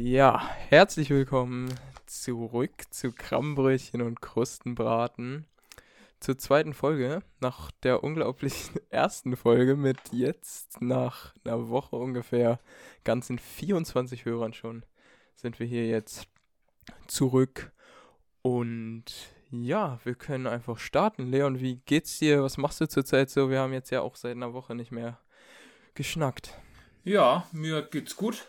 Ja, herzlich willkommen zurück zu Krabbenbrötchen und Krustenbraten. Zur zweiten Folge, nach der unglaublichen ersten Folge mit jetzt nach einer Woche ungefähr ganzen 24 Hörern schon, sind wir hier jetzt zurück. Und ja, wir können einfach starten. Leon, wie geht's dir? Was machst du zurzeit so? Wir haben jetzt ja auch seit einer Woche nicht mehr geschnackt. Ja, mir geht's gut.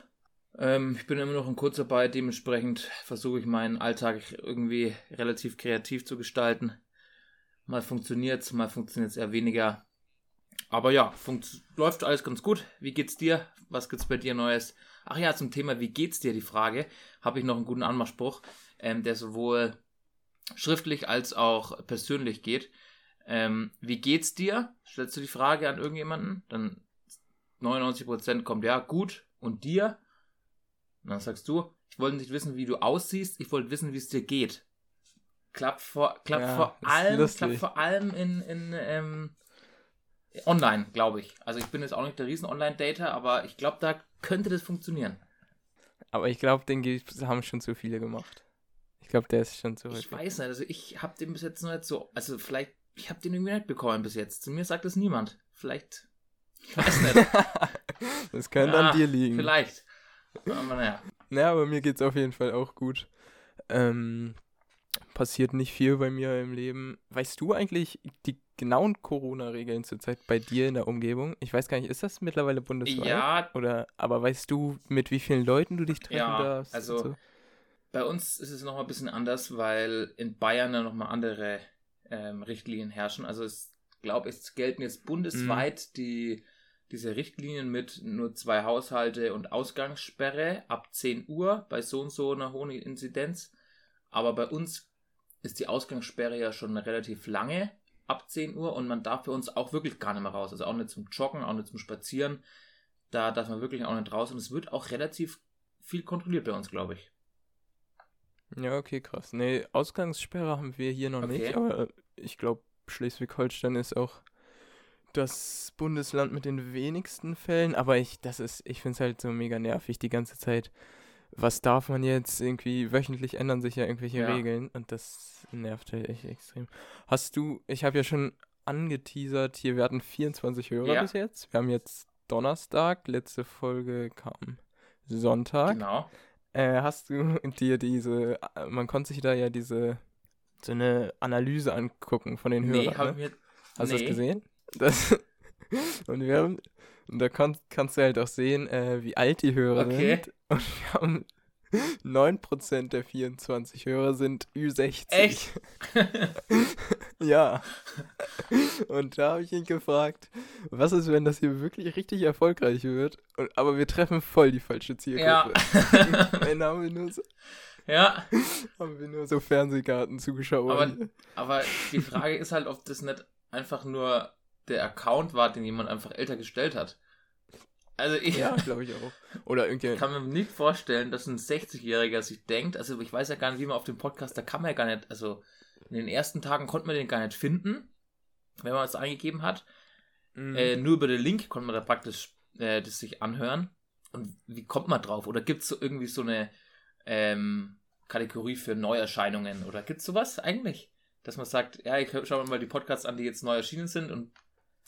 Ähm, ich bin immer noch in Kurzarbeit, dementsprechend versuche ich meinen Alltag irgendwie relativ kreativ zu gestalten. Mal funktioniert's, mal funktioniert's eher weniger. Aber ja, läuft alles ganz gut. Wie geht's dir? Was gibt's bei dir Neues? Ach ja, zum Thema Wie geht's dir? Die Frage habe ich noch einen guten Anmachspruch, ähm, der sowohl schriftlich als auch persönlich geht. Ähm, wie geht's dir? Stellst du die Frage an irgendjemanden? Dann 99% kommt ja gut. Und dir? Und dann sagst du, ich wollte nicht wissen, wie du aussiehst, ich wollte wissen, wie es dir geht. Klappt vor, klappt ja, vor allem, klappt vor allem in, in ähm, online, glaube ich. Also ich bin jetzt auch nicht der riesen Online-Dater, aber ich glaube, da könnte das funktionieren. Aber ich glaube, den haben schon zu viele gemacht. Ich glaube, der ist schon zu. Ich weiß nicht, also ich habe den bis jetzt noch nicht so, also vielleicht, ich habe den irgendwie nicht bekommen bis jetzt. Zu mir sagt es niemand. Vielleicht, ich weiß nicht. das könnte ja, an dir liegen. Vielleicht. Aber naja. Naja, aber mir geht es auf jeden Fall auch gut. Ähm, passiert nicht viel bei mir im Leben. Weißt du eigentlich die genauen Corona-Regeln zurzeit bei dir in der Umgebung? Ich weiß gar nicht, ist das mittlerweile bundesweit? Ja. Oder, aber weißt du, mit wie vielen Leuten du dich treffen ja, darfst? Also, so? bei uns ist es nochmal ein bisschen anders, weil in Bayern dann nochmal andere ähm, Richtlinien herrschen. Also, ich glaube, es gelten jetzt bundesweit mhm. die diese Richtlinien mit nur zwei Haushalte und Ausgangssperre ab 10 Uhr bei so und so einer hohen Inzidenz. Aber bei uns ist die Ausgangssperre ja schon relativ lange ab 10 Uhr und man darf bei uns auch wirklich gar nicht mehr raus. Also auch nicht zum Joggen, auch nicht zum Spazieren. Da darf man wirklich auch nicht raus und es wird auch relativ viel kontrolliert bei uns, glaube ich. Ja, okay, krass. Nee, Ausgangssperre haben wir hier noch okay. nicht, aber ich glaube, Schleswig-Holstein ist auch das Bundesland mit den wenigsten Fällen, aber ich, das ist, ich finde es halt so mega nervig die ganze Zeit. Was darf man jetzt irgendwie, wöchentlich ändern sich ja irgendwelche ja. Regeln und das nervt halt echt extrem. Hast du, ich habe ja schon angeteasert, hier, wir hatten 24 Hörer ja. bis jetzt. Wir haben jetzt Donnerstag, letzte Folge kam Sonntag. Genau. Äh, hast du dir diese, man konnte sich da ja diese, so eine Analyse angucken von den Hörern. Nee, hab ne? mir, Hast nee. du das gesehen? Das, und wir haben, und da kann, kannst du halt auch sehen, äh, wie alt die Hörer okay. sind. Und wir haben 9% der 24 Hörer sind Ü60. Echt? ja. Und da habe ich ihn gefragt, was ist, wenn das hier wirklich richtig erfolgreich wird? Und, aber wir treffen voll die falsche Zielgruppe. Ja. Dann haben wir nur so, ja. Haben wir nur so Fernsehgarten-Zuschauer. Aber, aber die Frage ist halt, ob das nicht einfach nur der Account war, den jemand einfach älter gestellt hat. Also ich ja, glaube ich auch. Oder irgendwie kann mir nicht vorstellen, dass ein 60-Jähriger sich denkt, also ich weiß ja gar nicht, wie man auf dem Podcast, da kann man ja gar nicht, also in den ersten Tagen konnte man den gar nicht finden, wenn man es eingegeben hat. Mhm. Äh, nur über den Link konnte man da praktisch äh, das sich anhören. Und wie kommt man drauf? Oder gibt es so irgendwie so eine ähm, Kategorie für Neuerscheinungen? Oder gibt es sowas eigentlich? Dass man sagt, ja, ich schaue mir mal die Podcasts an, die jetzt neu erschienen sind und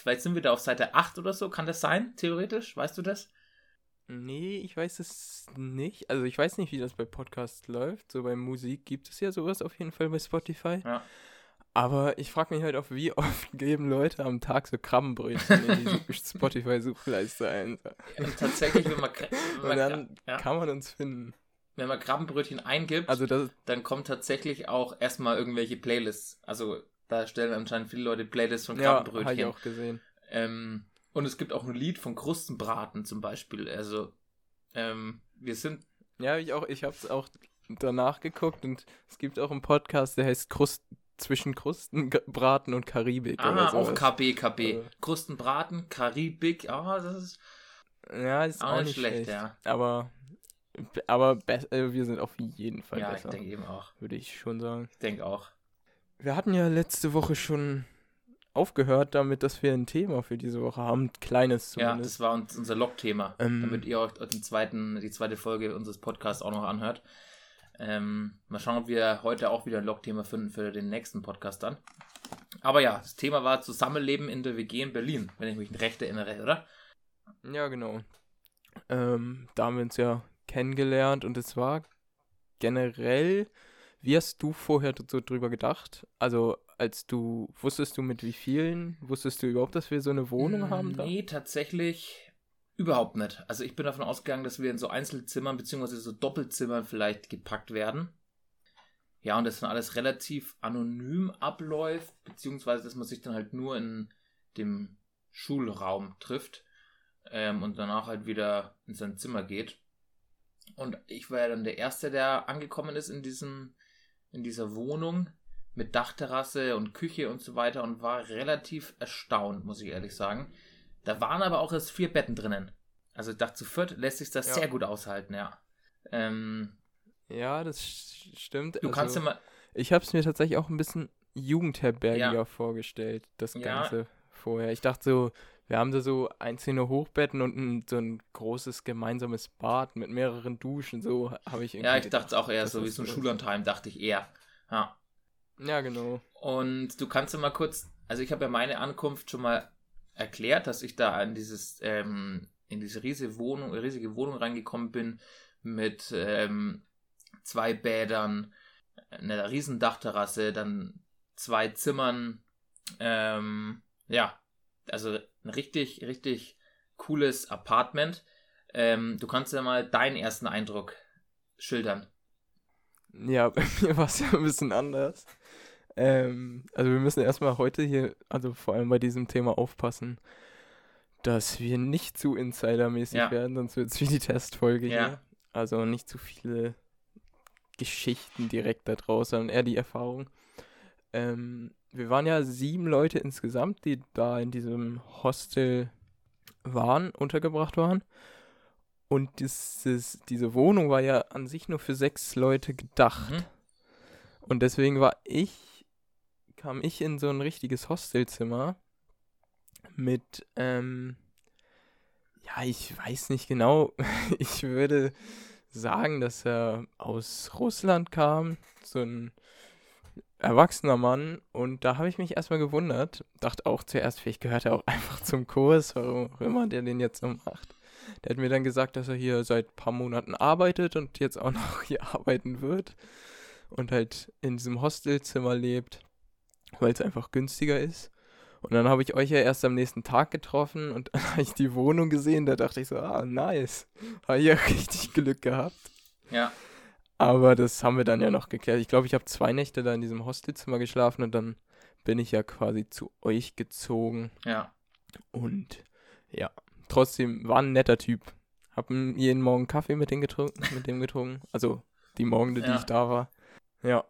Vielleicht sind wir da auf Seite 8 oder so. Kann das sein, theoretisch? Weißt du das? Nee, ich weiß es nicht. Also ich weiß nicht, wie das bei Podcasts läuft. So bei Musik gibt es ja sowas auf jeden Fall bei Spotify. Ja. Aber ich frage mich halt auch, wie oft geben Leute am Tag so Krabbenbrötchen in die Spotify-Suchleiste ein. Ja, tatsächlich, wenn man, wenn man dann ja. kann man uns finden. Wenn man Krabbenbrötchen eingibt, also das, dann kommen tatsächlich auch erstmal irgendwelche Playlists. Also da stellen anscheinend viele Leute Playlists von Krabbenbrötchen. Ja, habe ich auch gesehen. Ähm, und es gibt auch ein Lied von Krustenbraten zum Beispiel. Also, ähm, wir sind. Ja, ich auch. Ich habe es auch danach geguckt und es gibt auch einen Podcast, der heißt Krust zwischen Krustenbraten und Karibik. Ah, auch KB, KB. Also. Krustenbraten, Karibik. Ah, das ist. Ja, ist auch, auch nicht schlecht, schlecht, ja. Aber, aber äh, wir sind auf jeden Fall ja, besser. Ja, ich denke eben auch. Würde ich schon sagen. Ich denke auch. Wir hatten ja letzte Woche schon aufgehört damit, dass wir ein Thema für diese Woche haben. Ein kleines zumindest. Ja, das war uns, unser Log-Thema, ähm, damit ihr euch den zweiten, die zweite Folge unseres Podcasts auch noch anhört. Ähm, mal schauen, ob wir heute auch wieder ein Log-Thema finden für den nächsten Podcast dann. Aber ja, das Thema war Zusammenleben in der WG in Berlin, wenn ich mich recht erinnere, oder? Ja, genau. Ähm, da haben wir uns ja kennengelernt und es war generell, wie hast du vorher so drüber gedacht? Also, als du, wusstest du mit wie vielen, wusstest du überhaupt, dass wir so eine Wohnung haben? Da? Nee, tatsächlich überhaupt nicht. Also, ich bin davon ausgegangen, dass wir in so Einzelzimmern bzw. so Doppelzimmern vielleicht gepackt werden. Ja, und das dann alles relativ anonym abläuft, beziehungsweise dass man sich dann halt nur in dem Schulraum trifft ähm, und danach halt wieder in sein Zimmer geht. Und ich war ja dann der Erste, der angekommen ist in diesem, in dieser Wohnung mit Dachterrasse und Küche und so weiter und war relativ erstaunt, muss ich ehrlich sagen. Da waren aber auch erst vier Betten drinnen. Also ich dachte, zu viert lässt sich das ja. sehr gut aushalten, ja. Ähm, ja, das stimmt. Du also, kannst mal. Ich habe es mir tatsächlich auch ein bisschen jugendherbergiger ja. vorgestellt, das Ganze ja. vorher. Ich dachte so, wir haben da so einzelne Hochbetten und ein, so ein großes gemeinsames Bad mit mehreren Duschen, so habe ich irgendwie. Ja, ich dachte es auch eher so wie so ein Schullandheim, dachte ich eher. Ja. Ja, genau. Und du kannst ja mal kurz, also ich habe ja meine Ankunft schon mal erklärt, dass ich da in dieses, ähm, in diese riesige Wohnung, riesige Wohnung reingekommen bin mit ähm, zwei Bädern, einer riesen Dachterrasse, dann zwei Zimmern, ähm, ja, also ein richtig, richtig cooles Apartment. Ähm, du kannst ja mal deinen ersten Eindruck schildern. Ja, bei mir war es ja ein bisschen anders. Ähm, also wir müssen erstmal heute hier, also vor allem bei diesem Thema aufpassen, dass wir nicht zu insidermäßig ja. werden, sonst wird es wie die Testfolge ja. hier. Also nicht zu viele Geschichten direkt da draußen, sondern eher die Erfahrung. Ähm, wir waren ja sieben Leute insgesamt, die da in diesem Hostel waren, untergebracht waren. Und dieses, diese Wohnung war ja an sich nur für sechs Leute gedacht. Mhm. Und deswegen war ich, kam ich in so ein richtiges Hostelzimmer mit, ähm, ja, ich weiß nicht genau. ich würde sagen, dass er aus Russland kam. So ein erwachsener Mann und da habe ich mich erstmal gewundert. Dachte auch zuerst, vielleicht gehört er auch einfach zum Kurs, warum auch immer der den jetzt so macht. Der hat mir dann gesagt, dass er hier seit ein paar Monaten arbeitet und jetzt auch noch hier arbeiten wird und halt in diesem Hostelzimmer lebt, weil es einfach günstiger ist. Und dann habe ich euch ja erst am nächsten Tag getroffen und dann habe ich die Wohnung gesehen, da dachte ich so, ah, nice. Habe ich ja richtig Glück gehabt. Ja. Aber das haben wir dann ja noch geklärt. Ich glaube, ich habe zwei Nächte da in diesem Hostelzimmer geschlafen und dann bin ich ja quasi zu euch gezogen. Ja. Und ja, trotzdem war ein netter Typ. Hab jeden Morgen Kaffee mit dem getrunken, mit dem getrunken. Also die Morgen, die ja. ich da war. Ja.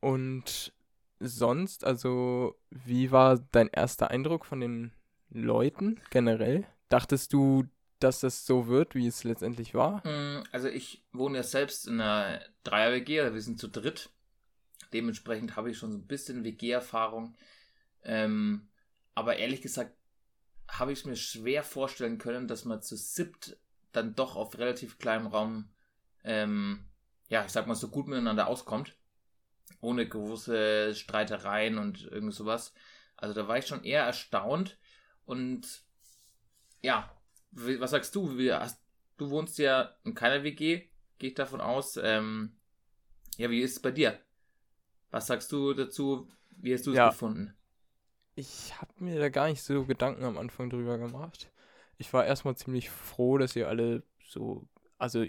Und sonst, also, wie war dein erster Eindruck von den Leuten generell? Dachtest du, dass das so wird, wie es letztendlich war? Mm, also ich wohne ja selbst in einer Dreier-WG, also wir sind zu dritt. Dementsprechend habe ich schon so ein bisschen WG-Erfahrung. Ähm, aber ehrlich gesagt habe ich es mir schwer vorstellen können, dass man zu siebt dann doch auf relativ kleinem Raum, ähm, ja, ich sag mal, so gut miteinander auskommt. Ohne große Streitereien und irgend sowas. Also da war ich schon eher erstaunt und ja, was sagst du? Wie, hast, du wohnst ja in keiner WG, gehe ich davon aus. Ähm, ja, wie ist es bei dir? Was sagst du dazu? Wie hast du es ja. gefunden? Ich habe mir da gar nicht so Gedanken am Anfang drüber gemacht. Ich war erstmal ziemlich froh, dass ihr alle so, also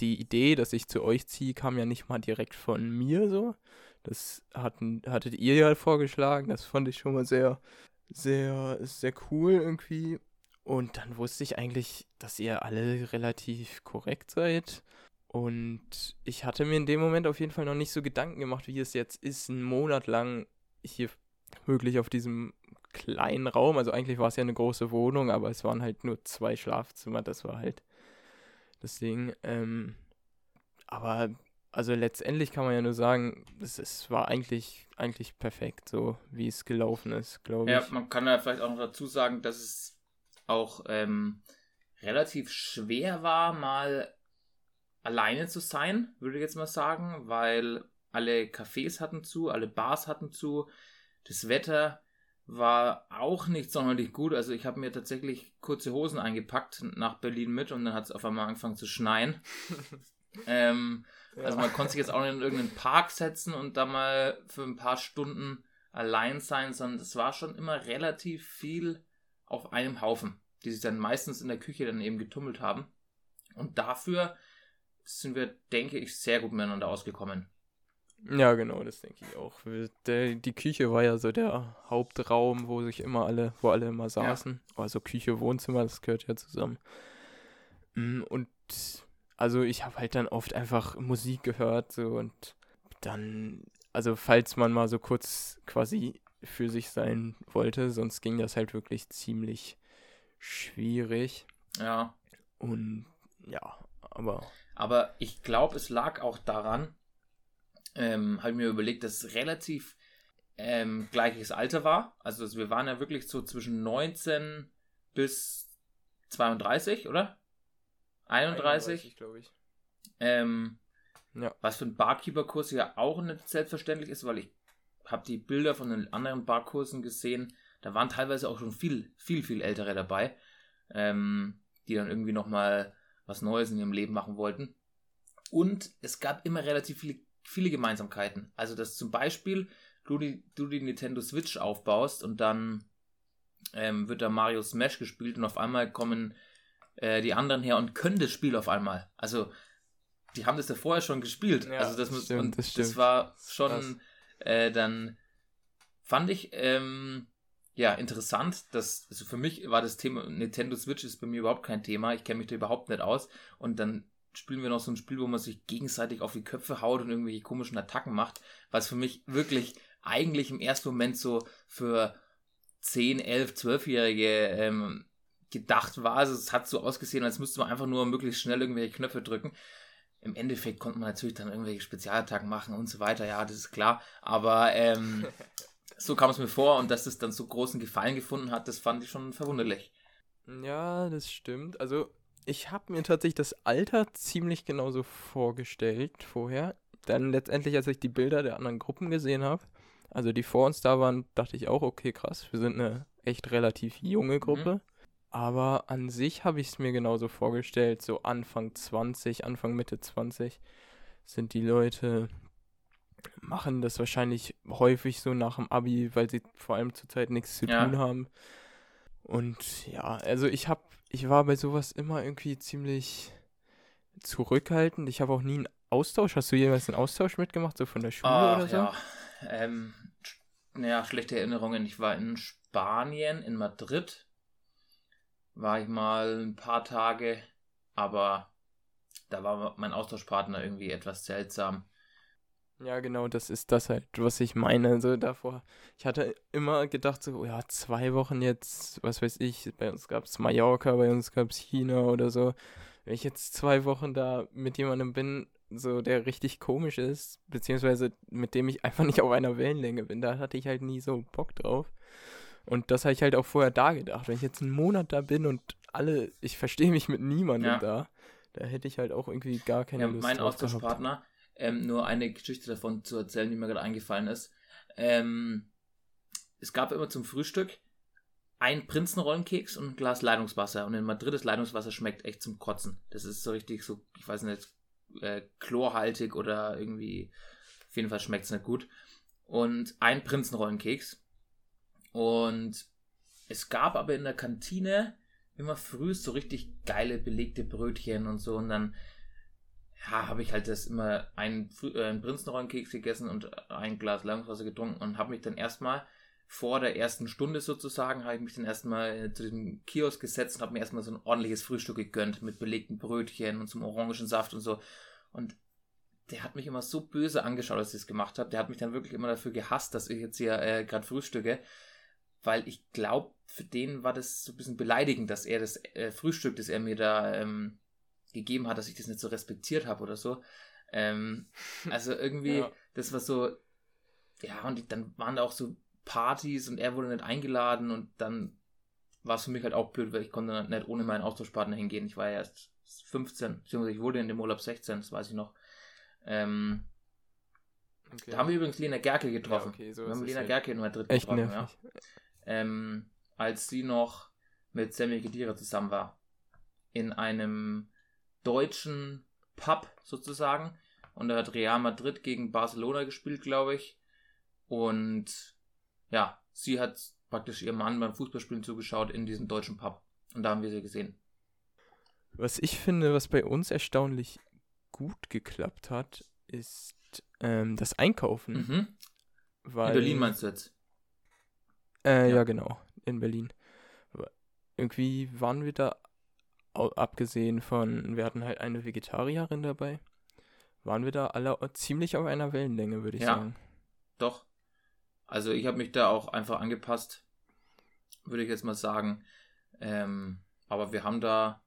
die Idee, dass ich zu euch ziehe, kam ja nicht mal direkt von mir so. Das hatten, hattet ihr ja vorgeschlagen. Das fand ich schon mal sehr, sehr, sehr cool irgendwie. Und dann wusste ich eigentlich, dass ihr alle relativ korrekt seid. Und ich hatte mir in dem Moment auf jeden Fall noch nicht so Gedanken gemacht, wie es jetzt ist, einen Monat lang hier wirklich auf diesem kleinen Raum. Also eigentlich war es ja eine große Wohnung, aber es waren halt nur zwei Schlafzimmer. Das war halt das Ding. Ähm, aber also letztendlich kann man ja nur sagen, es, es war eigentlich, eigentlich perfekt, so wie es gelaufen ist, glaube ich. Ja, man kann ja vielleicht auch noch dazu sagen, dass es auch ähm, relativ schwer war, mal alleine zu sein, würde ich jetzt mal sagen, weil alle Cafés hatten zu, alle Bars hatten zu, das Wetter war auch nicht sonderlich gut. Also ich habe mir tatsächlich kurze Hosen eingepackt nach Berlin mit und dann hat es auf einmal angefangen zu schneien. ähm, ja. Also man konnte sich jetzt auch nicht in irgendeinen Park setzen und da mal für ein paar Stunden allein sein, sondern es war schon immer relativ viel auf einem Haufen, die sich dann meistens in der Küche dann eben getummelt haben. Und dafür sind wir, denke ich, sehr gut miteinander ausgekommen. Ja, genau, das denke ich auch. Der, die Küche war ja so der Hauptraum, wo sich immer alle, wo alle immer saßen. Ja. Also Küche, Wohnzimmer, das gehört ja zusammen. Mm, und also ich habe halt dann oft einfach Musik gehört so und dann, also falls man mal so kurz quasi für sich sein wollte, sonst ging das halt wirklich ziemlich schwierig. Ja. Und ja, aber. Aber ich glaube, es lag auch daran, ähm, habe ich mir überlegt, dass es relativ ähm, gleiches Alter war. Also wir waren ja wirklich so zwischen 19 bis 32, oder? 31, glaube ich. Ähm, ja. Was für ein Barkeeper-Kurs ja auch nicht selbstverständlich ist, weil ich habe die Bilder von den anderen Barkursen gesehen. Da waren teilweise auch schon viel, viel, viel ältere dabei, ähm, die dann irgendwie nochmal was Neues in ihrem Leben machen wollten. Und es gab immer relativ viele, viele Gemeinsamkeiten. Also, dass zum Beispiel du die, du die Nintendo Switch aufbaust und dann ähm, wird da Mario Smash gespielt und auf einmal kommen äh, die anderen her und können das Spiel auf einmal. Also, die haben das ja vorher schon gespielt. Ja, also, das, das, stimmt, das war schon äh, dann, fand ich, ähm, ja, interessant. Dass, also für mich war das Thema Nintendo Switch ist bei mir überhaupt kein Thema. Ich kenne mich da überhaupt nicht aus. Und dann spielen wir noch so ein Spiel, wo man sich gegenseitig auf die Köpfe haut und irgendwelche komischen Attacken macht, was für mich wirklich eigentlich im ersten Moment so für 10, 11, 12-Jährige ähm, gedacht war. Also es hat so ausgesehen, als müsste man einfach nur möglichst schnell irgendwelche Knöpfe drücken. Im Endeffekt konnte man natürlich dann irgendwelche Spezialattacken machen und so weiter, ja, das ist klar. Aber ähm, so kam es mir vor und dass es dann so großen Gefallen gefunden hat, das fand ich schon verwunderlich. Ja, das stimmt. Also ich habe mir tatsächlich das Alter ziemlich genauso vorgestellt vorher. Dann letztendlich, als ich die Bilder der anderen Gruppen gesehen habe, also die vor uns da waren, dachte ich auch, okay, krass, wir sind eine echt relativ junge Gruppe. Mhm. Aber an sich habe ich es mir genauso vorgestellt, so Anfang 20, Anfang Mitte 20 sind die Leute, machen das wahrscheinlich häufig so nach dem Abi, weil sie vor allem zurzeit nichts zu ja. tun haben. Und ja, also ich habe, ich war bei sowas immer irgendwie ziemlich zurückhaltend. Ich habe auch nie einen Austausch. Hast du jemals einen Austausch mitgemacht, so von der Schule Ach, oder so? Ja, ähm, naja, schlechte Erinnerungen. Ich war in Spanien, in Madrid war ich mal ein paar Tage, aber da war mein Austauschpartner irgendwie etwas seltsam. Ja, genau, das ist das halt, was ich meine. Also davor, ich hatte immer gedacht, so, ja, zwei Wochen jetzt, was weiß ich, bei uns gab es Mallorca, bei uns gab es China oder so. Wenn ich jetzt zwei Wochen da mit jemandem bin, so der richtig komisch ist, beziehungsweise mit dem ich einfach nicht auf einer Wellenlänge bin, da hatte ich halt nie so Bock drauf. Und das habe ich halt auch vorher da gedacht. Wenn ich jetzt einen Monat da bin und alle, ich verstehe mich mit niemandem ja. da, da hätte ich halt auch irgendwie gar keine ja, Lust Mein Austauschpartner, ähm, nur eine Geschichte davon zu erzählen, die mir gerade eingefallen ist. Ähm, es gab immer zum Frühstück ein Prinzenrollenkeks und ein Glas Leitungswasser. Und in Madrid das Leitungswasser schmeckt echt zum Kotzen. Das ist so richtig so, ich weiß nicht, äh, chlorhaltig oder irgendwie, auf jeden Fall schmeckt es nicht gut. Und ein Prinzenrollenkeks. Und es gab aber in der Kantine immer früh so richtig geile belegte Brötchen und so. Und dann ja, habe ich halt das immer einen, äh, einen Prinzenrollenkeks gegessen und ein Glas Leitungswasser getrunken und habe mich dann erstmal vor der ersten Stunde sozusagen, habe ich mich dann erstmal zu diesem Kiosk gesetzt und habe mir erstmal so ein ordentliches Frühstück gegönnt mit belegten Brötchen und zum Orangensaft und so. Und der hat mich immer so böse angeschaut, als ich das gemacht habe. Der hat mich dann wirklich immer dafür gehasst, dass ich jetzt hier äh, gerade frühstücke weil ich glaube, für den war das so ein bisschen beleidigend, dass er das äh, Frühstück, das er mir da ähm, gegeben hat, dass ich das nicht so respektiert habe oder so. Ähm, also irgendwie, ja. das war so, ja, und dann waren da auch so Partys und er wurde nicht eingeladen und dann war es für mich halt auch blöd, weil ich konnte nicht ohne meinen Austauschpartner hingehen. Ich war ja erst 15, beziehungsweise ich wurde in dem Urlaub 16, das weiß ich noch. Ähm, okay. Da haben wir übrigens Lena Gerke getroffen. Ja, okay, so wir haben Lena Gerke in Madrid Echt getroffen, ja. Ähm, als sie noch mit Sammy Gedira zusammen war. In einem deutschen Pub sozusagen. Und da hat Real Madrid gegen Barcelona gespielt, glaube ich. Und ja, sie hat praktisch ihrem Mann beim Fußballspielen zugeschaut in diesem deutschen Pub. Und da haben wir sie gesehen. Was ich finde, was bei uns erstaunlich gut geklappt hat, ist ähm, das Einkaufen. Mhm. Weil, in Berlin meinst du jetzt? Äh, ja. ja. genau, in Berlin. Irgendwie waren wir da, abgesehen von, wir hatten halt eine Vegetarierin dabei, waren wir da alle ziemlich auf einer Wellenlänge, würde ich ja, sagen. Doch. Also ich habe mich da auch einfach angepasst, würde ich jetzt mal sagen. Ähm, aber wir haben da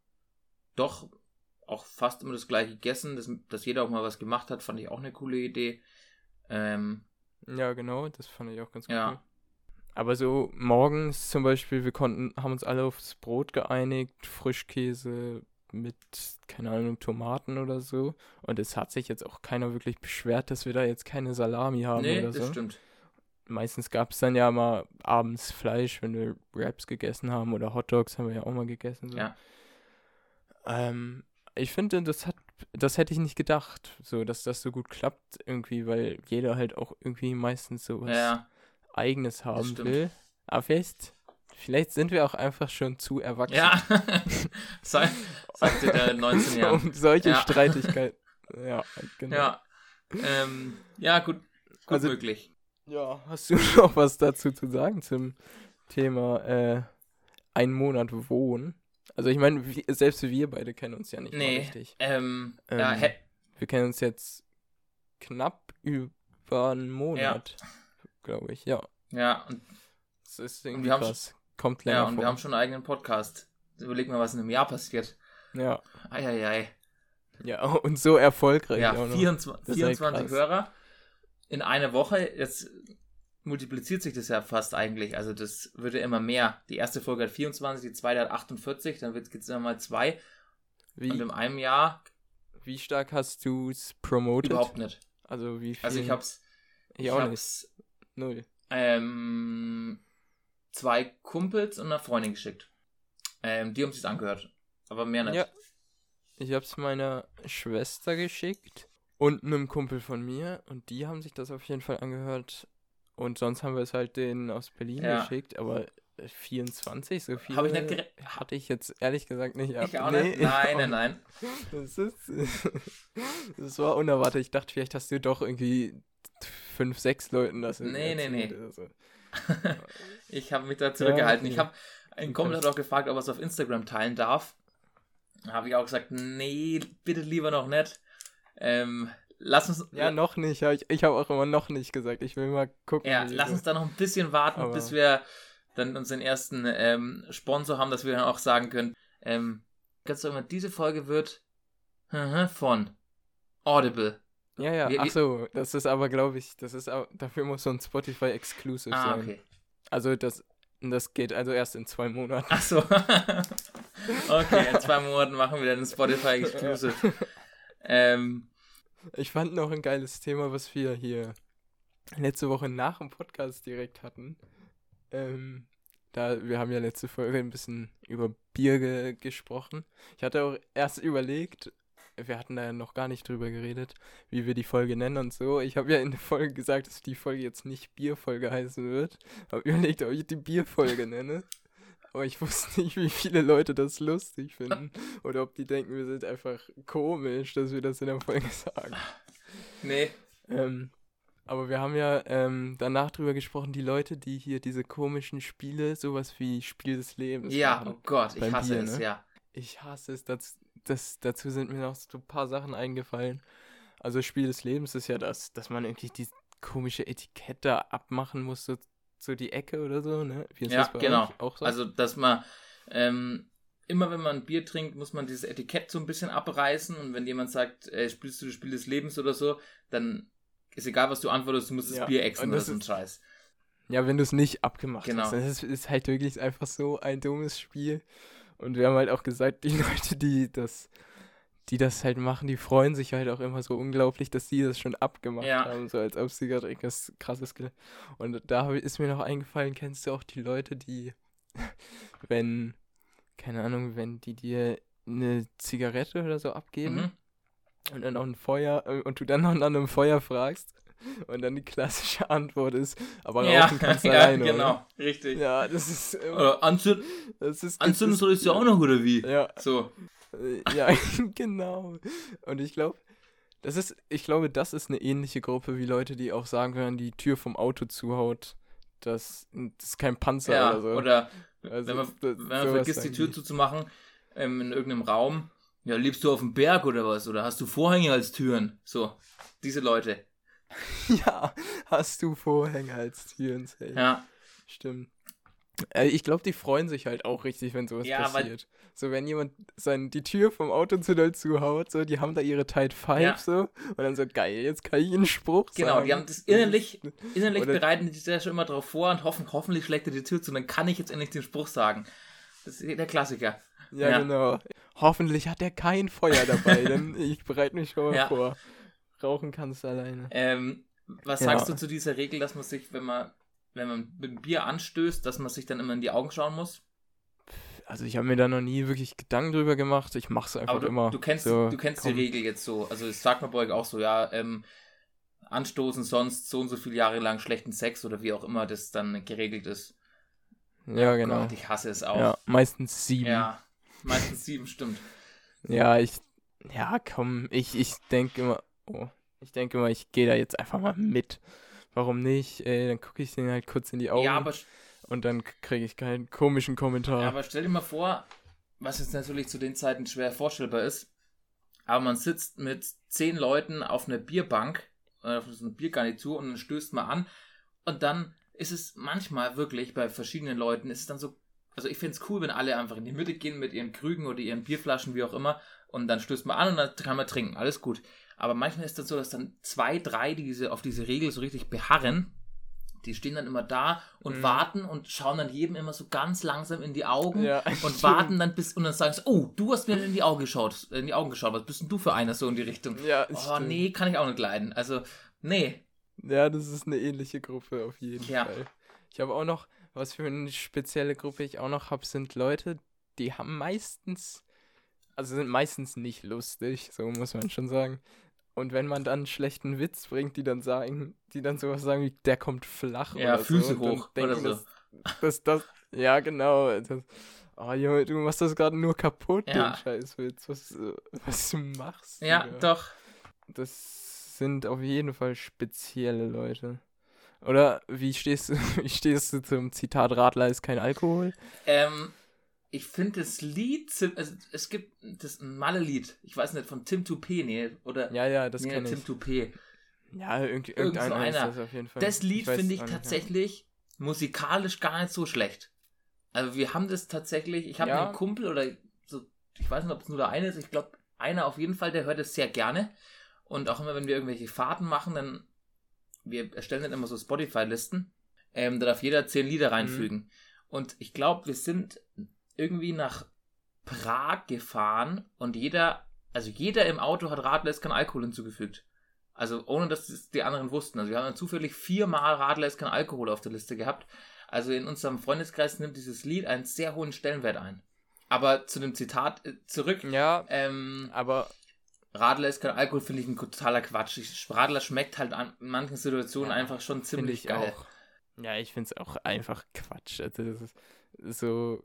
doch auch fast immer das gleiche gegessen, dass, dass jeder auch mal was gemacht hat, fand ich auch eine coole Idee. Ähm, ja, genau, das fand ich auch ganz ja. Aber so morgens zum Beispiel, wir konnten, haben uns alle aufs Brot geeinigt, Frischkäse mit, keine Ahnung, Tomaten oder so. Und es hat sich jetzt auch keiner wirklich beschwert, dass wir da jetzt keine Salami haben nee, oder so. das stimmt meistens gab es dann ja mal abends Fleisch, wenn wir Wraps gegessen haben oder Hotdogs haben wir ja auch mal gegessen. So. Ja. Ähm, ich finde, das hat, das hätte ich nicht gedacht, so, dass das so gut klappt irgendwie, weil jeder halt auch irgendwie meistens so was ja. Eigenes haben will. Aber vielleicht, vielleicht sind wir auch einfach schon zu erwachsen. Ja, sagte der 19 Jahre. um solche ja. Streitigkeiten. Ja, genau. Ja, ähm, ja gut, gut also, möglich. Ja, hast du noch was dazu zu sagen zum Thema äh, ein Monat Wohnen? Also ich meine, selbst wir beide kennen uns ja nicht nee, richtig. Ähm, ähm, ja, wir kennen uns jetzt knapp über einen Monat, ja. Glaube ich, ja. Ja, und das ist irgendwie wir krass. Schon, Kommt länger Ja, und vor. wir haben schon einen eigenen Podcast. Überleg mal, was in einem Jahr passiert. Ja. Eieiei. Ja, und so erfolgreich. Ja, 24, 24 Hörer in einer Woche, jetzt multipliziert sich das ja fast eigentlich. Also das würde immer mehr. Die erste Folge hat 24, die zweite hat 48, dann geht es immer mal zwei. Wie, und in einem Jahr. Wie stark hast du es promoted? Überhaupt nicht. Also wie viel? Also ich hab's. Ich, ich auch hab's, nicht. Null. Ähm, zwei Kumpels und einer Freundin geschickt. Ähm, die haben sich's angehört. Aber mehr nicht. Ja. Ich hab's meiner Schwester geschickt und einem Kumpel von mir und die haben sich das auf jeden Fall angehört. Und sonst haben wir es halt denen aus Berlin ja. geschickt, aber 24, so viel Hab ich nicht hatte ich jetzt ehrlich gesagt nicht ab. Ich auch nee, nicht. Nein, nein, nein. Das, ist, das war unerwartet. Ich dachte, vielleicht hast du doch irgendwie fünf, sechs Leuten das Nee, nee, nee. So. ich habe mich da zurückgehalten. Ja. Ich habe einen Kumpel hat auch gefragt, ob er es auf Instagram teilen darf. Da habe ich auch gesagt, nee, bitte lieber noch nicht. Ähm, lass uns. Ja, noch nicht. Ich, ich habe auch immer noch nicht gesagt. Ich will mal gucken. Ja, lass uns da noch ein bisschen warten, Aber bis wir dann unseren ersten ähm, Sponsor haben, dass wir dann auch sagen können, ähm, kannst du immer, diese Folge wird von Audible. Ja, ja, ach so, das ist aber, glaube ich, das ist auch, dafür muss so ein Spotify Exclusive ah, sein. Okay. Also das, das geht also erst in zwei Monaten. Ach so. okay, in zwei Monaten machen wir dann ein Spotify Exclusive. Ähm, ich fand noch ein geiles Thema, was wir hier letzte Woche nach dem Podcast direkt hatten. Ähm, da, wir haben ja letzte Folge ein bisschen über Bier ge gesprochen. Ich hatte auch erst überlegt, wir hatten da ja noch gar nicht drüber geredet, wie wir die Folge nennen und so. Ich habe ja in der Folge gesagt, dass die Folge jetzt nicht Bierfolge heißen wird. Habe überlegt, ob ich die Bierfolge nenne aber ich wusste nicht, wie viele Leute das lustig finden. Oder ob die denken, wir sind einfach komisch, dass wir das in der Folge sagen. Nee. Ähm, aber wir haben ja ähm, danach drüber gesprochen, die Leute, die hier diese komischen Spiele, sowas wie Spiel des Lebens. Ja, machen, oh Gott, ich hasse Bier, es, ne? ja. Ich hasse es. Das, das, dazu sind mir noch so ein paar Sachen eingefallen. Also Spiel des Lebens ist ja das, dass man irgendwie die komische Etikette abmachen muss, so so die Ecke oder so, ne? Ja, genau. Auch so? Also, dass man, ähm, immer wenn man ein Bier trinkt, muss man dieses Etikett so ein bisschen abreißen und wenn jemand sagt, äh, spielst du das Spiel des Lebens oder so, dann ist egal, was du antwortest, du musst das ja, Bier exen oder so ein Scheiß. Ja, wenn du es nicht abgemacht genau. hast. Das ist halt wirklich einfach so ein dummes Spiel. Und wir haben halt auch gesagt, die Leute, die das, die das halt machen, die freuen sich halt auch immer so unglaublich, dass sie das schon abgemacht ja. haben, so als ob sie gerade irgendwas krasses. Und da ist mir noch eingefallen, kennst du auch die Leute, die, wenn, keine Ahnung, wenn die dir eine Zigarette oder so abgeben mhm. und dann auch ein Feuer äh, und du dann noch nach einem Feuer fragst und dann die klassische Antwort ist, aber rauchen ja, kannst du ja, alleine. genau, oder? richtig. Ja, das ist. Ähm, oder anzünden. Das ist, anzünden sollst du ja auch noch, oder wie? Ja. So. Äh, ja, genau. Und ich glaube, das ist, ich glaube, das ist eine ähnliche Gruppe wie Leute, die auch sagen können, die Tür vom Auto zuhaut. Das, das ist kein Panzer ja, oder so. Oder also, wenn man, wenn man vergisst, die Tür zuzumachen ähm, in irgendeinem Raum. Ja, lebst du auf dem Berg oder was? Oder hast du Vorhänge als Türen? So, diese Leute. ja, hast du Vorhänge als Türen. Hey. Ja. Stimmt. Äh, ich glaube, die freuen sich halt auch richtig, wenn sowas ja, passiert. So, wenn jemand sein, die Tür vom Auto zu doll zuhaut, so, die haben da ihre Tide 5 ja. so, und dann so, geil, jetzt kann ich einen Spruch genau, sagen. Genau, die haben das innerlich, innerlich Oder bereiten die sich ja schon immer drauf vor und hoffen, hoffentlich schlägt er die Tür zu, dann kann ich jetzt endlich den Spruch sagen. Das ist der Klassiker. Ja, ja. genau. Hoffentlich hat er kein Feuer dabei, denn ich bereite mich schon mal ja. vor. Rauchen kannst du alleine. Ähm, was sagst du zu dieser Regel, dass man sich, wenn man wenn man mit dem Bier anstößt, dass man sich dann immer in die Augen schauen muss? Also ich habe mir da noch nie wirklich Gedanken drüber gemacht. Ich mache es einfach du, immer. Du kennst, so, du kennst die Regel jetzt so. Also das sagt man bei euch auch so, ja, ähm, anstoßen sonst so und so viele Jahre lang schlechten Sex oder wie auch immer das dann geregelt ist. Ja, oh genau. Gott, ich hasse es auch. Ja, meistens sieben. Ja, meistens sieben, stimmt. Ja, ich, ja, komm, ich, ich denke immer, oh, ich denke mal, ich gehe da jetzt einfach mal mit warum nicht? Ey, dann gucke ich den halt kurz in die Augen. Ja, aber. Und dann kriege ich keinen komischen Kommentar. Ja, aber stell dir mal vor, was jetzt natürlich zu den Zeiten schwer vorstellbar ist, aber man sitzt mit zehn Leuten auf einer Bierbank, äh, auf so einer Biergarnitur und dann stößt man an und dann ist es manchmal wirklich bei verschiedenen Leuten, ist es dann so, also ich finde es cool, wenn alle einfach in die Mitte gehen mit ihren Krügen oder ihren Bierflaschen, wie auch immer, und dann stößt man an und dann kann man trinken, alles gut. Aber manchmal ist das so, dass dann zwei, drei die diese, auf diese Regel so richtig beharren. Die stehen dann immer da und mhm. warten und schauen dann jedem immer so ganz langsam in die Augen ja, und stimmt. warten dann bis und dann sagen sie, oh, du hast mir in die Augen geschaut, in die Augen geschaut, was bist denn du für einer so in die Richtung? Ja, oh, stimmt. nee, kann ich auch nicht leiden. Also, nee. Ja, das ist eine ähnliche Gruppe auf jeden ja. Fall. Ich habe auch noch, was für eine spezielle Gruppe ich auch noch habe, sind Leute, die haben meistens, also sind meistens nicht lustig, so muss man schon sagen. Und wenn man dann einen schlechten Witz bringt, die dann sagen, die dann sowas sagen wie, der kommt flach ja, oder Füße so. hoch oder so. Das, das, ja, genau. Das, oh Junge, du machst das gerade nur kaputt, ja. den Scheißwitz. Was, was du machst. Ja, Digga. doch. Das sind auf jeden Fall spezielle Leute. Oder wie stehst du, wie stehst du zum Zitat Radler ist kein Alkohol? Ähm, ich finde das Lied, also es gibt das Malle-Lied, ich weiß nicht, von Tim Toupé, nee, oder? Ja, ja, das nee, kenne Tim Toupé. Ja, irgend, irgendein so einer. Das, auf jeden Fall. das Lied finde ich tatsächlich ja. musikalisch gar nicht so schlecht. Also wir haben das tatsächlich, ich habe ja. einen Kumpel oder so, ich weiß nicht, ob es nur der eine ist, ich glaube, einer auf jeden Fall, der hört es sehr gerne. Und auch immer, wenn wir irgendwelche Fahrten machen, dann, wir erstellen dann immer so Spotify-Listen, ähm, da darf jeder zehn Lieder reinfügen. Mhm. Und ich glaube, wir sind irgendwie nach Prag gefahren und jeder, also jeder im Auto hat Radler kein Alkohol hinzugefügt. Also ohne dass die anderen wussten. Also wir haben dann zufällig viermal Radler kein Alkohol auf der Liste gehabt. Also in unserem Freundeskreis nimmt dieses Lied einen sehr hohen Stellenwert ein. Aber zu dem Zitat äh, zurück. Ja. Ähm, aber Radler ist kein Alkohol, finde ich ein totaler Quatsch. Radler schmeckt halt an, in manchen Situationen ja, einfach schon ziemlich geil. Auch. Ja, ich finde es auch einfach Quatsch. Also das ist so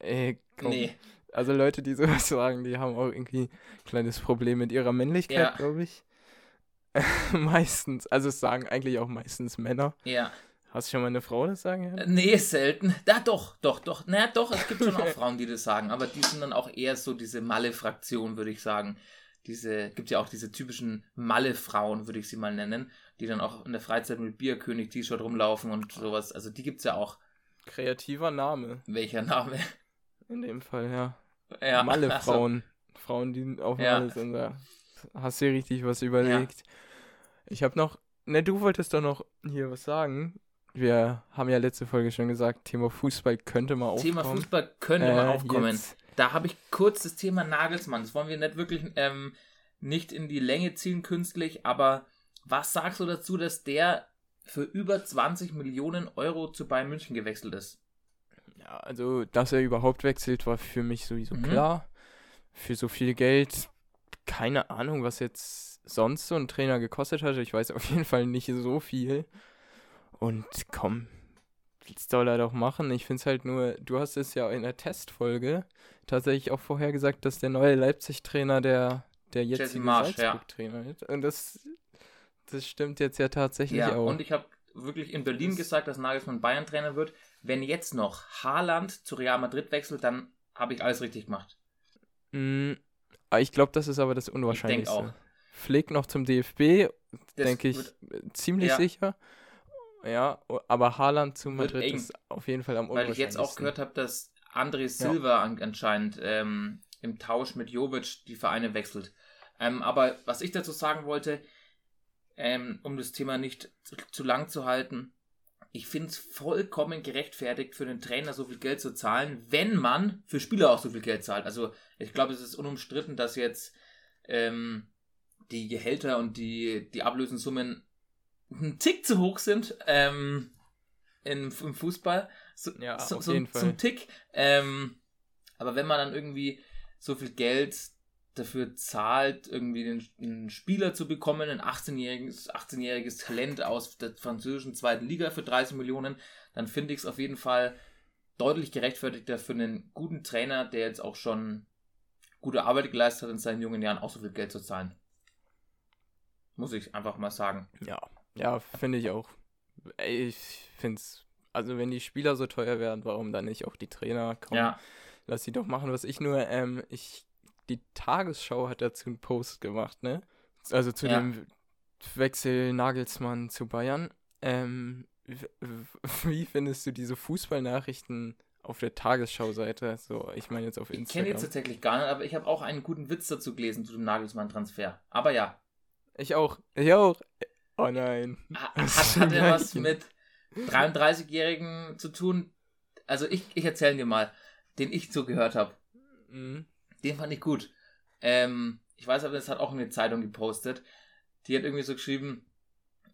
Ey, komm. Nee. Also Leute, die sowas sagen, die haben auch irgendwie ein kleines Problem mit ihrer Männlichkeit, ja. glaube ich. meistens. Also es sagen eigentlich auch meistens Männer. Ja. Hast du schon mal eine Frau das sagen? Ja? Nee, selten. Ja, doch, doch, doch. Na doch, es gibt schon auch Frauen, die das sagen, aber die sind dann auch eher so diese Malle-Fraktion, würde ich sagen. Diese, gibt ja auch diese typischen Malle-Frauen, würde ich sie mal nennen, die dann auch in der Freizeit mit Bierkönig-T-Shirt rumlaufen und sowas. Also die gibt es ja auch. Kreativer Name. Welcher Name? In dem Fall, ja. ja Malle-Frauen. Also. Frauen, die auf ja. Malle sind. Da hast du dir richtig was überlegt. Ja. Ich habe noch. Ne, du wolltest doch noch hier was sagen. Wir haben ja letzte Folge schon gesagt, Thema Fußball könnte mal aufkommen. Thema Fußball könnte äh, mal aufkommen. Jetzt. Da habe ich kurz das Thema Nagelsmann. Das wollen wir nicht wirklich ähm, nicht in die Länge ziehen künstlich, aber was sagst du dazu, dass der für über 20 Millionen Euro zu Bayern München gewechselt ist? Ja, also, dass er überhaupt wechselt, war für mich sowieso mhm. klar. Für so viel Geld, keine Ahnung, was jetzt sonst so ein Trainer gekostet hat. Ich weiß auf jeden Fall nicht so viel. Und komm, das soll er doch machen. Ich finde es halt nur, du hast es ja in der Testfolge tatsächlich auch vorher gesagt, dass der neue Leipzig-Trainer der, der jetzt Salzburg-Trainer ja. ist. Und das das stimmt jetzt ja tatsächlich ja, auch. Und ich habe wirklich in Berlin das gesagt, dass Nagelsmann Bayern-Trainer wird. Wenn jetzt noch Haaland zu Real Madrid wechselt, dann habe ich alles richtig gemacht. Mm, ah, ich glaube, das ist aber das Unwahrscheinlichste. Ich denke auch. Flick noch zum DFB, denke ich, ziemlich ja. sicher. Ja, aber Haaland zu Madrid ist auf jeden Fall am unwahrscheinlichsten. Weil ich jetzt auch gehört habe, dass André Silva ja. an, anscheinend ähm, im Tausch mit Jovic die Vereine wechselt. Ähm, aber was ich dazu sagen wollte, ähm, um das Thema nicht zu, zu lang zu halten. Ich finde es vollkommen gerechtfertigt, für den Trainer so viel Geld zu zahlen, wenn man für Spieler auch so viel Geld zahlt. Also ich glaube, es ist unumstritten, dass jetzt ähm, die Gehälter und die, die Ablösensummen ein Tick zu hoch sind ähm, im, im Fußball. So, ja, so, so, Zum Tick. Ähm, aber wenn man dann irgendwie so viel Geld dafür zahlt, irgendwie den, einen Spieler zu bekommen, ein 18-jähriges 18 Talent aus der französischen zweiten Liga für 30 Millionen, dann finde ich es auf jeden Fall deutlich gerechtfertigter für einen guten Trainer, der jetzt auch schon gute Arbeit geleistet hat in seinen jungen Jahren, auch so viel Geld zu zahlen. Muss ich einfach mal sagen. Ja, ja, finde ich auch. Ich finde es, also wenn die Spieler so teuer werden, warum dann nicht auch die Trainer? kommen? ja. lass sie doch machen, was ich nur, ähm, ich die Tagesschau hat dazu einen Post gemacht, ne? Also zu ja. dem Wechsel Nagelsmann zu Bayern. Ähm, wie findest du diese Fußballnachrichten auf der Tagesschau-Seite? So, ich meine jetzt auf Instagram. Ich kenne jetzt tatsächlich gar nicht, aber ich habe auch einen guten Witz dazu gelesen zu dem Nagelsmann-Transfer. Aber ja. Ich auch. Ich auch. Oh nein. Hat, hat er was mit 33-Jährigen zu tun? Also ich, ich erzähle dir mal, den ich zugehört habe. Mhm. Den fand ich gut. Ähm, ich weiß aber, das hat auch eine Zeitung gepostet. Die hat irgendwie so geschrieben,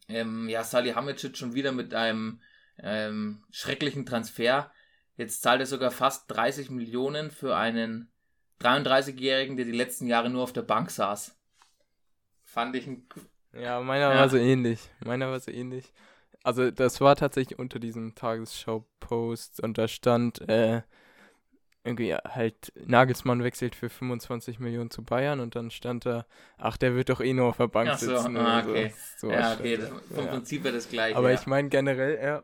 ähm, ja, Salihamidzic schon wieder mit einem ähm, schrecklichen Transfer. Jetzt zahlt er sogar fast 30 Millionen für einen 33-Jährigen, der die letzten Jahre nur auf der Bank saß. Fand ich ein. Ja, meiner ja. war so ähnlich. Meiner war so ähnlich. Also, das war tatsächlich unter diesem Tagesschau-Post und da stand, äh, irgendwie halt Nagelsmann wechselt für 25 Millionen zu Bayern und dann stand da, ach, der wird doch eh nur auf der Bank so, sitzen. Ah, okay. So. so ja, okay, das, vom ja. Prinzip wäre das gleiche. Aber ja. ich meine generell, ja,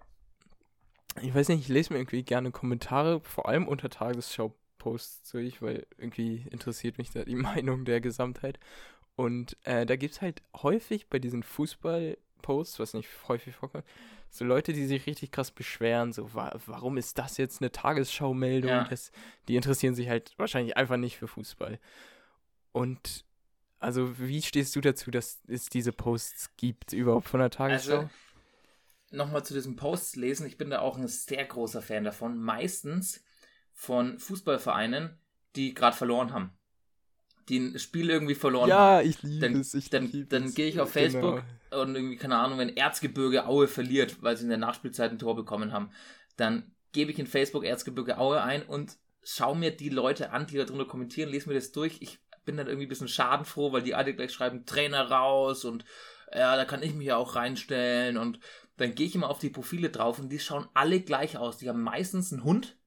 ich weiß nicht, ich lese mir irgendwie gerne Kommentare, vor allem unter Tagesschau-Posts durch, weil irgendwie interessiert mich da die Meinung der Gesamtheit. Und äh, da gibt es halt häufig bei diesen Fußball-Posts, was nicht häufig vorkommt, so Leute, die sich richtig krass beschweren, so, wa warum ist das jetzt eine Tagesschau-Meldung? Ja. die interessieren sich halt wahrscheinlich einfach nicht für Fußball. Und also, wie stehst du dazu, dass es diese Posts gibt, überhaupt von der Tagesschau? Also, nochmal zu diesen Posts lesen, ich bin da auch ein sehr großer Fan davon. Meistens von Fußballvereinen, die gerade verloren haben die ein Spiel irgendwie verloren ja, haben. Ja, ich liebe es. Ich dann dann gehe ich auf Facebook genau. und irgendwie, keine Ahnung, wenn Erzgebirge Aue verliert, weil sie in der Nachspielzeit ein Tor bekommen haben, dann gebe ich in Facebook Erzgebirge Aue ein und schaue mir die Leute an, die da drunter kommentieren, lese mir das durch. Ich bin dann irgendwie ein bisschen schadenfroh, weil die alle gleich schreiben, Trainer raus und ja, da kann ich mich ja auch reinstellen und dann gehe ich immer auf die Profile drauf und die schauen alle gleich aus. Die haben meistens einen Hund,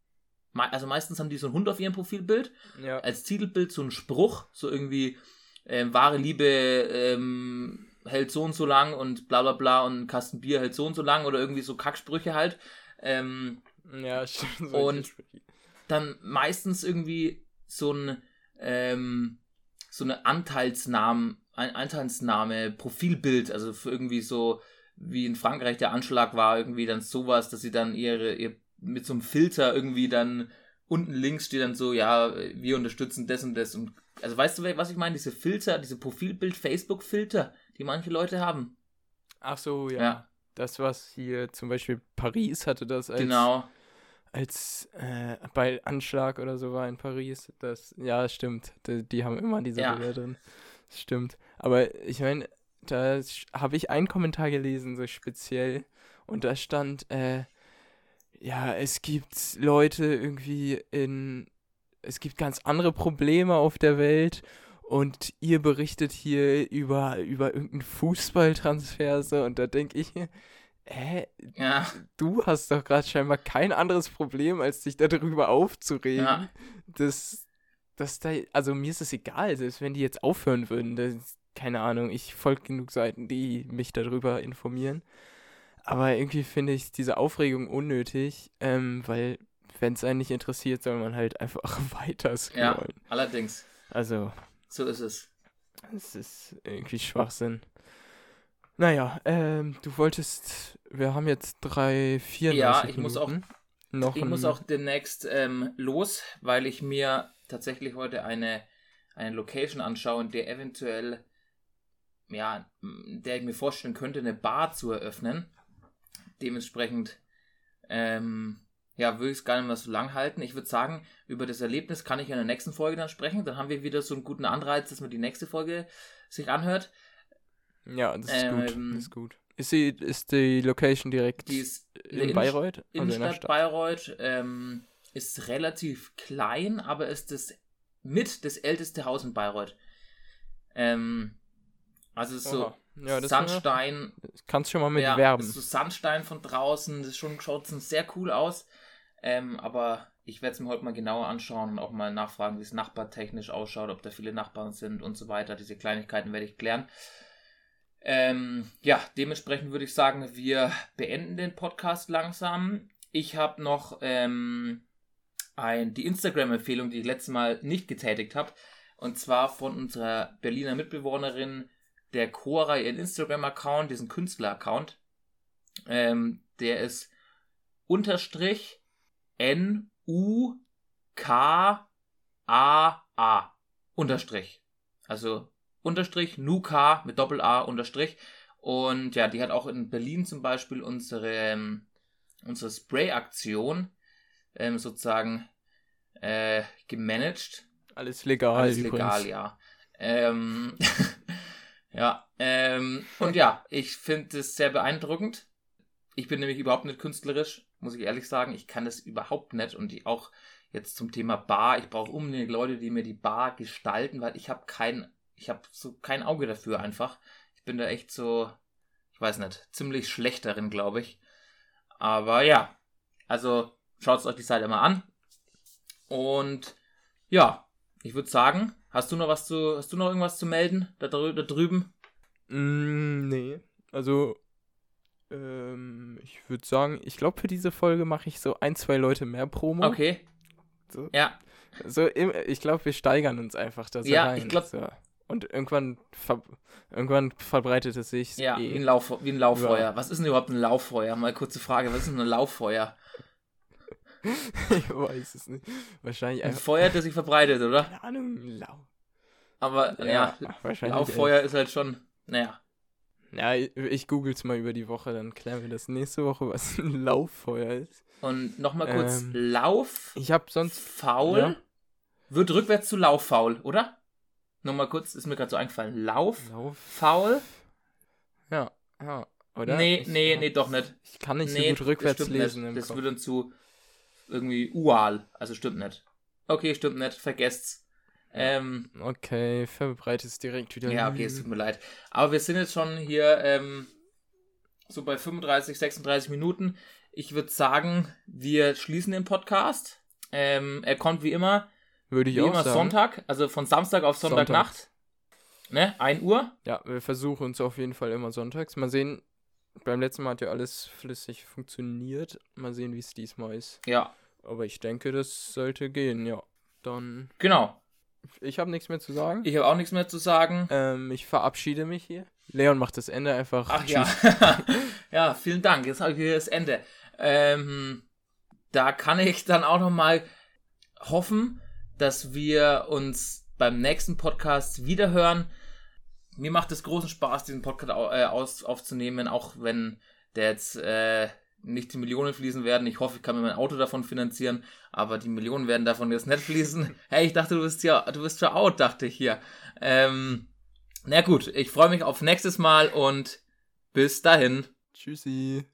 also meistens haben die so einen Hund auf ihrem Profilbild. Ja. Als Titelbild so einen Spruch, so irgendwie ähm, wahre Liebe ähm, hält so und so lang und bla bla bla und Kasten Bier hält so und so lang oder irgendwie so Kacksprüche halt. Ähm, ja, stimmt. Und dann meistens irgendwie so ein ähm, so eine Anteilsnahme, ein Anteilsnahme, Profilbild, also für irgendwie so wie in Frankreich der Anschlag war, irgendwie dann sowas, dass sie dann ihre, ihr mit so einem Filter irgendwie dann unten links steht dann so, ja, wir unterstützen das und das. Und, also weißt du, was ich meine? Diese Filter, diese Profilbild-Facebook-Filter, die manche Leute haben. Ach so, ja. ja. Das, was hier zum Beispiel Paris hatte, das als, genau. als äh, bei Anschlag oder so war in Paris. Das, ja, stimmt. Die, die haben immer diese ja. Bilder drin. Das stimmt. Aber ich meine, da habe ich einen Kommentar gelesen, so speziell. Und da stand, äh, ja, es gibt Leute irgendwie in, es gibt ganz andere Probleme auf der Welt und ihr berichtet hier über, über irgendeinen Fußballtransfer so und da denke ich, hä, ja. du hast doch gerade scheinbar kein anderes Problem, als dich darüber aufzuregen. Ja. Das, das da, also mir ist es egal, selbst wenn die jetzt aufhören würden, das, keine Ahnung, ich folge genug Seiten, die mich darüber informieren. Aber irgendwie finde ich diese Aufregung unnötig, ähm, weil wenn es einen nicht interessiert, soll man halt einfach weiter scrollen. Ja, allerdings. Also. So ist es. Es ist irgendwie Schwachsinn. Naja, ähm, du wolltest, wir haben jetzt drei, vier Ja, ich Minuten. muss auch, noch ich muss auch demnächst ähm, los, weil ich mir tatsächlich heute eine, eine Location anschaue, in der eventuell, ja, der ich mir vorstellen könnte, eine Bar zu eröffnen. Dementsprechend, ähm, ja, würde ich es gar nicht mehr so lang halten. Ich würde sagen, über das Erlebnis kann ich in der nächsten Folge dann sprechen. Dann haben wir wieder so einen guten Anreiz, dass man die nächste Folge sich anhört. Ja, das ist ähm, gut. Das ist gut. Ist die, ist die Location direkt die ist in Bayreuth? Also Innenstadt in Stadt? Bayreuth ähm, ist relativ klein, aber ist das mit das älteste Haus in Bayreuth. Ähm, also so Ja, Sandstein. Kannst schon mal mit ja, werben. So Sandstein von draußen, das schon, schaut sehr cool aus. Ähm, aber ich werde es mir heute mal genauer anschauen und auch mal nachfragen, wie es nachbartechnisch ausschaut, ob da viele Nachbarn sind und so weiter. Diese Kleinigkeiten werde ich klären. Ähm, ja, dementsprechend würde ich sagen, wir beenden den Podcast langsam. Ich habe noch ähm, ein, die Instagram-Empfehlung, die ich letztes Mal nicht getätigt habe. Und zwar von unserer Berliner Mitbewohnerin der Cora ihren Instagram-Account, diesen Künstler-Account, ähm, der ist unterstrich N-U-K-A-A unterstrich. Also unterstrich Nuka mit Doppel-A unterstrich. Und ja, die hat auch in Berlin zum Beispiel unsere, ähm, unsere Spray-Aktion ähm, sozusagen äh, gemanagt. Alles legal. Alles legal, ja. Ähm, Ja, ähm, und ja, ich finde es sehr beeindruckend. Ich bin nämlich überhaupt nicht künstlerisch, muss ich ehrlich sagen. Ich kann das überhaupt nicht und die auch jetzt zum Thema Bar. Ich brauche unbedingt Leute, die mir die Bar gestalten, weil ich habe kein, ich habe so kein Auge dafür einfach. Ich bin da echt so, ich weiß nicht, ziemlich schlecht darin, glaube ich. Aber ja, also schaut euch die Seite mal an. Und ja, ich würde sagen, Hast du noch was zu, hast du noch irgendwas zu melden da, drü da drüben? Mm, nee. Also, ähm, ich würde sagen, ich glaube, für diese Folge mache ich so ein, zwei Leute mehr Promo. Okay. So. Ja. So, ich glaube, wir steigern uns einfach da so ja, rein. Ich glaub, so. Und irgendwann, ver irgendwann verbreitet es sich. Ja, eh wie, ein Lauf wie ein Lauffeuer. Ja. Was ist denn überhaupt ein Lauffeuer? Mal kurze Frage, was ist denn ein Lauffeuer? ich weiß es nicht. Wahrscheinlich einfach. Ein Feuer, das sich verbreitet, oder? Keine Ahnung, Lau. Aber ja, ja wahrscheinlich Lauffeuer ist halt schon, naja. Ja, ich, google's mal über die Woche, dann klären wir das nächste Woche, was ein Lauffeuer ist. Und nochmal kurz, ähm, Lauf. Ich hab sonst. Faul. Ja? Wird rückwärts zu Lauffaul, oder? Nochmal kurz, ist mir gerade so eingefallen. Lauf. Lauf. Faul. Ja, ja. Oder? Nee, ich, nee, nee, doch nicht. Ich kann nicht nee, so gut rückwärts lesen. Nicht. das Kopf. wird dann zu irgendwie Ual. Also stimmt nicht. Okay, stimmt nicht. Vergesst's. Ähm, okay, verbreitet es direkt wieder. Ja, okay, es tut mir leid. Aber wir sind jetzt schon hier ähm, so bei 35, 36 Minuten. Ich würde sagen, wir schließen den Podcast. Ähm, er kommt wie immer. Würde ich wie auch immer sagen. Sonntag, also von Samstag auf Sonntagnacht. Sonntag. Ne? 1 Uhr. Ja, wir versuchen uns auf jeden Fall immer sonntags. Mal sehen, beim letzten Mal hat ja alles flüssig funktioniert. Mal sehen, wie es diesmal ist. Ja. Aber ich denke, das sollte gehen, ja. Dann. Genau. Ich habe nichts mehr zu sagen. Ich habe auch nichts mehr zu sagen. Ähm, ich verabschiede mich hier. Leon macht das Ende einfach. Ach ja. ja, vielen Dank. Jetzt habe ich hier das Ende. Ähm, da kann ich dann auch noch mal hoffen, dass wir uns beim nächsten Podcast wiederhören. Mir macht es großen Spaß, diesen Podcast äh, aus, aufzunehmen, auch wenn der jetzt äh, nicht die Millionen fließen werden. Ich hoffe, ich kann mir mein Auto davon finanzieren, aber die Millionen werden davon jetzt nicht fließen. hey, ich dachte, du bist ja, du bist schon out, dachte ich hier. Ähm, na gut, ich freue mich auf nächstes Mal und bis dahin. Tschüssi.